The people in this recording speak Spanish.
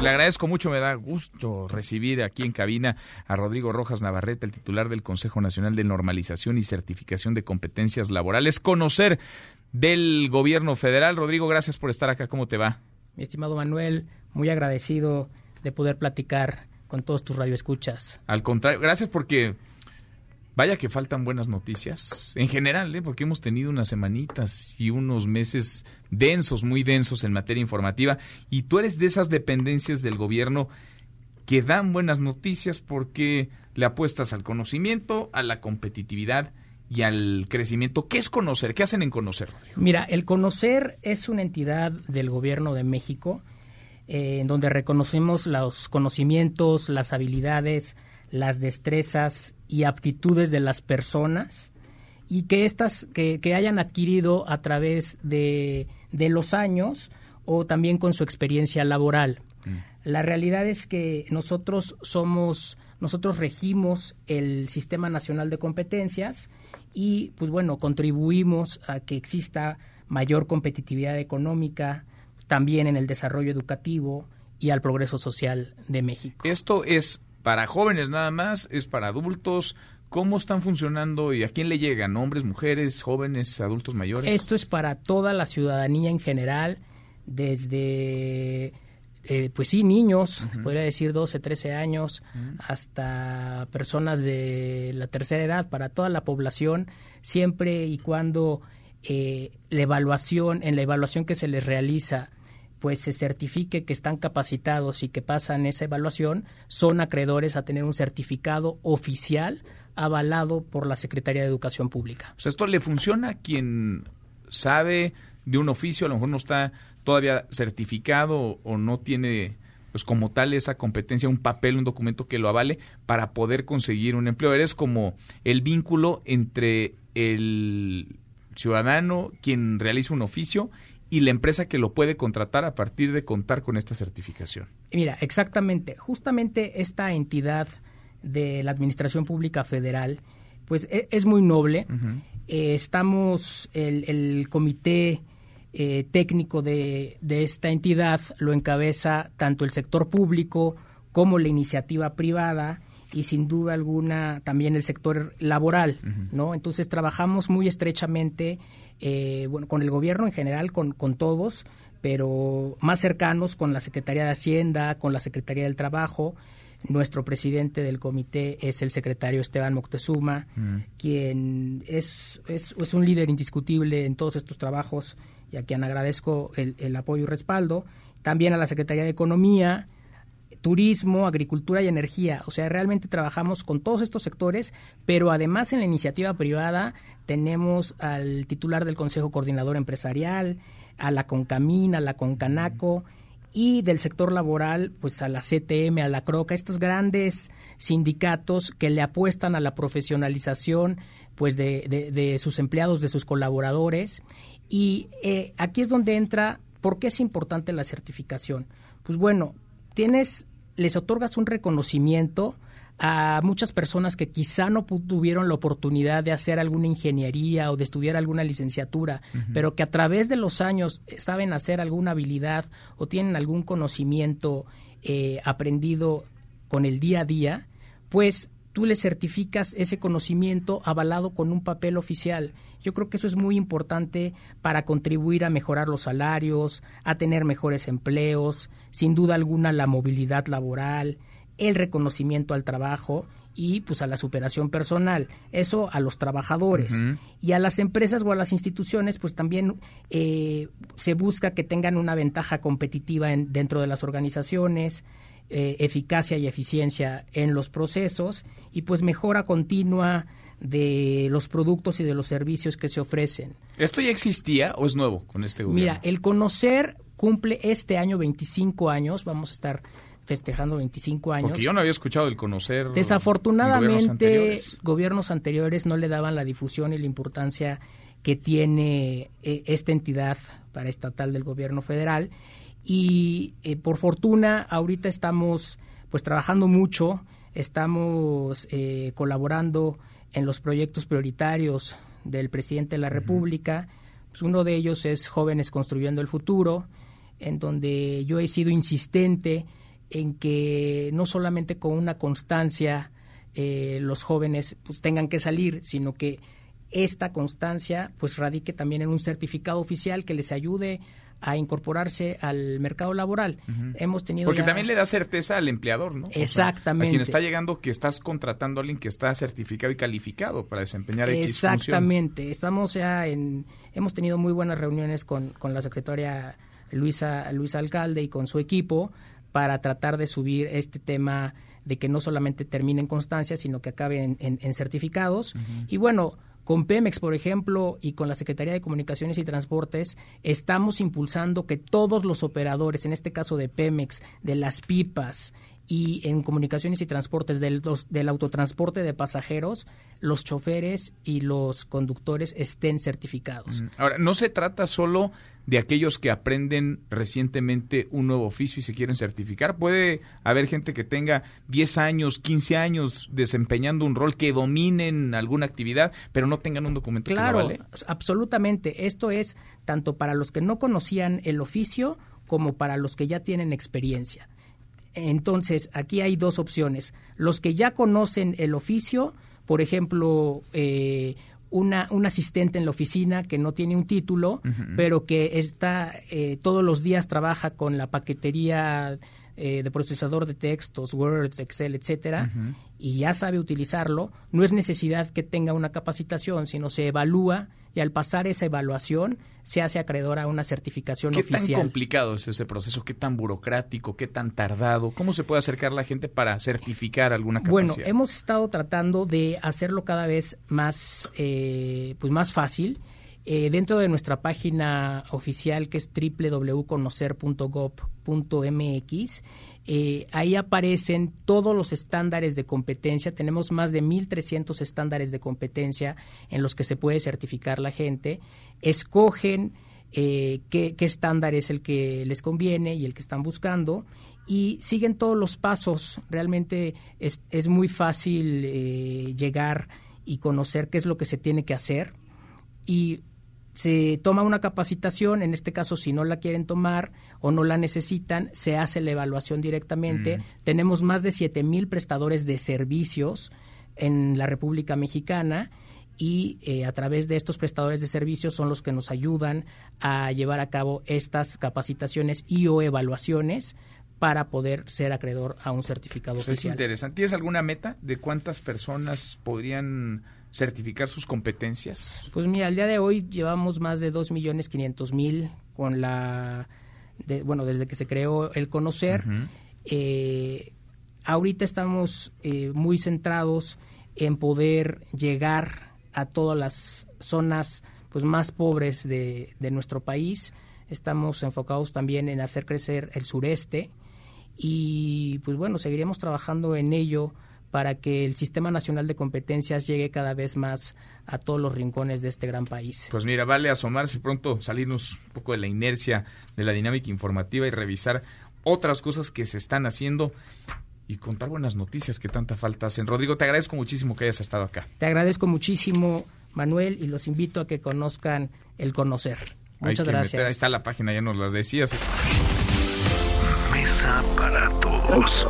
Le agradezco mucho, me da gusto recibir aquí en cabina a Rodrigo Rojas Navarrete, el titular del Consejo Nacional de Normalización y Certificación de Competencias Laborales. Conocer del gobierno federal. Rodrigo, gracias por estar acá. ¿Cómo te va? Mi estimado Manuel, muy agradecido de poder platicar con todos tus radioescuchas. Al contrario, gracias porque Vaya que faltan buenas noticias en general, ¿eh? porque hemos tenido unas semanitas y unos meses densos, muy densos en materia informativa, y tú eres de esas dependencias del gobierno que dan buenas noticias porque le apuestas al conocimiento, a la competitividad y al crecimiento. ¿Qué es conocer? ¿Qué hacen en conocer, Mira, el conocer es una entidad del gobierno de México eh, en donde reconocemos los conocimientos, las habilidades, las destrezas y aptitudes de las personas y que estas que, hayan adquirido a través de, de, los años o también con su experiencia laboral. Mm. La realidad es que nosotros somos, nosotros regimos el Sistema Nacional de Competencias y, pues bueno, contribuimos a que exista mayor competitividad económica, también en el desarrollo educativo y al progreso social de México. Esto es para jóvenes nada más, es para adultos. ¿Cómo están funcionando y a quién le llegan? ¿Hombres, mujeres, jóvenes, adultos mayores? Esto es para toda la ciudadanía en general, desde, eh, pues sí, niños, podría decir 12, 13 años, hasta personas de la tercera edad, para toda la población, siempre y cuando eh, la evaluación, en la evaluación que se les realiza, pues se certifique que están capacitados y que pasan esa evaluación, son acreedores a tener un certificado oficial avalado por la Secretaría de Educación Pública. O sea, esto le funciona a quien sabe de un oficio, a lo mejor no está todavía certificado o no tiene pues como tal esa competencia, un papel, un documento que lo avale para poder conseguir un empleo. Eres como el vínculo entre el ciudadano, quien realiza un oficio, y la empresa que lo puede contratar a partir de contar con esta certificación. Mira, exactamente, justamente esta entidad de la Administración Pública Federal, pues e, es, muy noble. Eh, estamos, el, comité eh, técnico de, esta entidad lo encabeza tanto el sector público como la iniciativa privada y sin duda alguna también el sector laboral, ¿no? Entonces trabajamos muy estrechamente eh, bueno, con el gobierno en general, con, con todos, pero más cercanos con la Secretaría de Hacienda, con la Secretaría del Trabajo. Nuestro presidente del comité es el secretario Esteban Moctezuma, mm. quien es, es, es, un líder indiscutible en todos estos trabajos y a quien agradezco el, el apoyo y respaldo. También a la Secretaría de Economía, turismo, agricultura y energía. O sea, realmente trabajamos con todos estos sectores, pero además en la iniciativa privada tenemos al titular del Consejo Coordinador Empresarial, a la Concamina, a la Concanaco y del sector laboral, pues a la CTM, a la CROCA, estos grandes sindicatos que le apuestan a la profesionalización pues de, de, sus empleados, de sus colaboradores. Y eh, aquí es donde entra, ¿por qué es importante la certificación? Pues bueno, tienes les otorgas un reconocimiento a muchas personas que quizá no tuvieron la oportunidad de hacer alguna ingeniería o de estudiar alguna licenciatura, pero que a través de los años saben hacer alguna habilidad o tienen algún conocimiento eh, aprendido con el día a día, pues tú les certificas ese conocimiento avalado con un papel oficial. Yo creo que eso es muy importante para contribuir a mejorar los salarios, a tener mejores empleos, sin duda alguna la movilidad laboral, el reconocimiento al trabajo y pues a la superación personal. Eso a los trabajadores. Y a las empresas o a las instituciones pues también eh, se busca que tengan una ventaja competitiva dentro de las organizaciones, eh, eficacia y eficiencia en los procesos y pues mejora continua de los productos y de los servicios que se ofrecen. ¿Esto ya existía o es nuevo con este gobierno? Mira, el conocer cumple este año 25 años, vamos a estar festejando 25 años. Porque yo no había escuchado el conocer. Desafortunadamente, gobiernos anteriores. no le daban la difusión y la importancia que tiene eh, esta entidad para estatal del gobierno federal. Y eh, por fortuna, ahorita estamos pues trabajando mucho, estamos eh, colaborando en los proyectos prioritarios del presidente de la República. Pues uno de ellos es Jóvenes Construyendo el Futuro. en donde yo he sido insistente en que no solamente con una constancia eh, los jóvenes pues, tengan que salir, sino que esta constancia pues radique también en un certificado oficial que les ayude a incorporarse al mercado laboral. Hemos tenido Porque también le da certeza al empleador, ¿no? Exactamente. a quien está llegando que estás contratando a alguien que está certificado y calificado para desempeñar X Exactamente. Estamos ya en hemos tenido muy buenas reuniones con, con la secretaria Luisa Luisa Alcalde y con su equipo para tratar de subir este tema de que no solamente termine en constancia, sino que acabe en, certificados. Y bueno, con Pemex, por ejemplo, y con la Secretaría de Comunicaciones y Transportes, estamos impulsando que todos los operadores, en este caso de Pemex, de las pipas y en comunicaciones y transportes del, del autotransporte de pasajeros, los choferes y los conductores estén certificados. Ahora, no se trata solo de aquellos que aprenden recientemente un nuevo oficio y se quieren certificar. Puede haber gente que tenga 10 años, 15 años desempeñando un rol, que dominen alguna actividad, pero no tengan un documento claro, que absolutamente. Esto es tanto para los que no conocían el oficio como para los que ya tienen experiencia. Entonces, aquí hay dos opciones. Los que ya conocen el oficio, por ejemplo, eh, una, un asistente en la oficina que no tiene un título, pero que está eh, todos los días trabaja con la paquetería eh, de procesador de textos, Word, Excel, etcétera, y ya sabe utilizarlo, no es necesidad que tenga una capacitación, sino se evalúa y al pasar esa evaluación se hace acreedor a una certificación oficial. ¿Qué tan complicado es ese proceso? ¿Qué tan burocrático? ¿Qué tan tardado? ¿Cómo se puede acercar la gente para certificar alguna capacidad? Bueno, hemos estado tratando de hacerlo cada vez más, eh, pues más fácil. Eh, dentro de nuestra página oficial que es www.conocer.gov.mx, eh, ahí aparecen todos los estándares de competencia. Tenemos más de 1.300 estándares de competencia en los que se puede certificar la gente. Escogen eh, qué, estándar es el que les conviene y el que están buscando y siguen todos los pasos. Realmente es, es muy fácil llegar y conocer qué es lo que se tiene que hacer. Y se toma una capacitación, en este caso si no la quieren tomar o no la necesitan, se hace la evaluación directamente. Mm. Tenemos más de 7 mil prestadores de servicios en la República Mexicana y eh, a través de estos prestadores de servicios son los que nos ayudan a llevar a cabo estas capacitaciones y o evaluaciones para poder ser acreedor a un certificado pues oficial. Es interesante. ¿Tienes alguna meta de cuántas personas podrían certificar sus competencias? Pues mira, al día de hoy llevamos más de 2.500.000 con la, bueno, desde que se creó el conocer. Eh, ahorita estamos eh, muy centrados en poder llegar a todas las zonas pues más pobres de, de nuestro país. Estamos enfocados también en hacer crecer el sureste y pues bueno, seguiremos trabajando en ello para que el Sistema Nacional de Competencias llegue cada vez más a todos los rincones de este gran país. Pues mira, vale asomarse pronto, salirnos un poco de la inercia de la dinámica informativa y revisar otras cosas que se están haciendo y contar buenas noticias que tanta falta hacen. Rodrigo, te agradezco muchísimo que hayas estado acá. Te agradezco muchísimo, Manuel, y los invito a que conozcan el conocer. Muchas gracias. ahí está la página, ya nos las decías. Mesa para todos.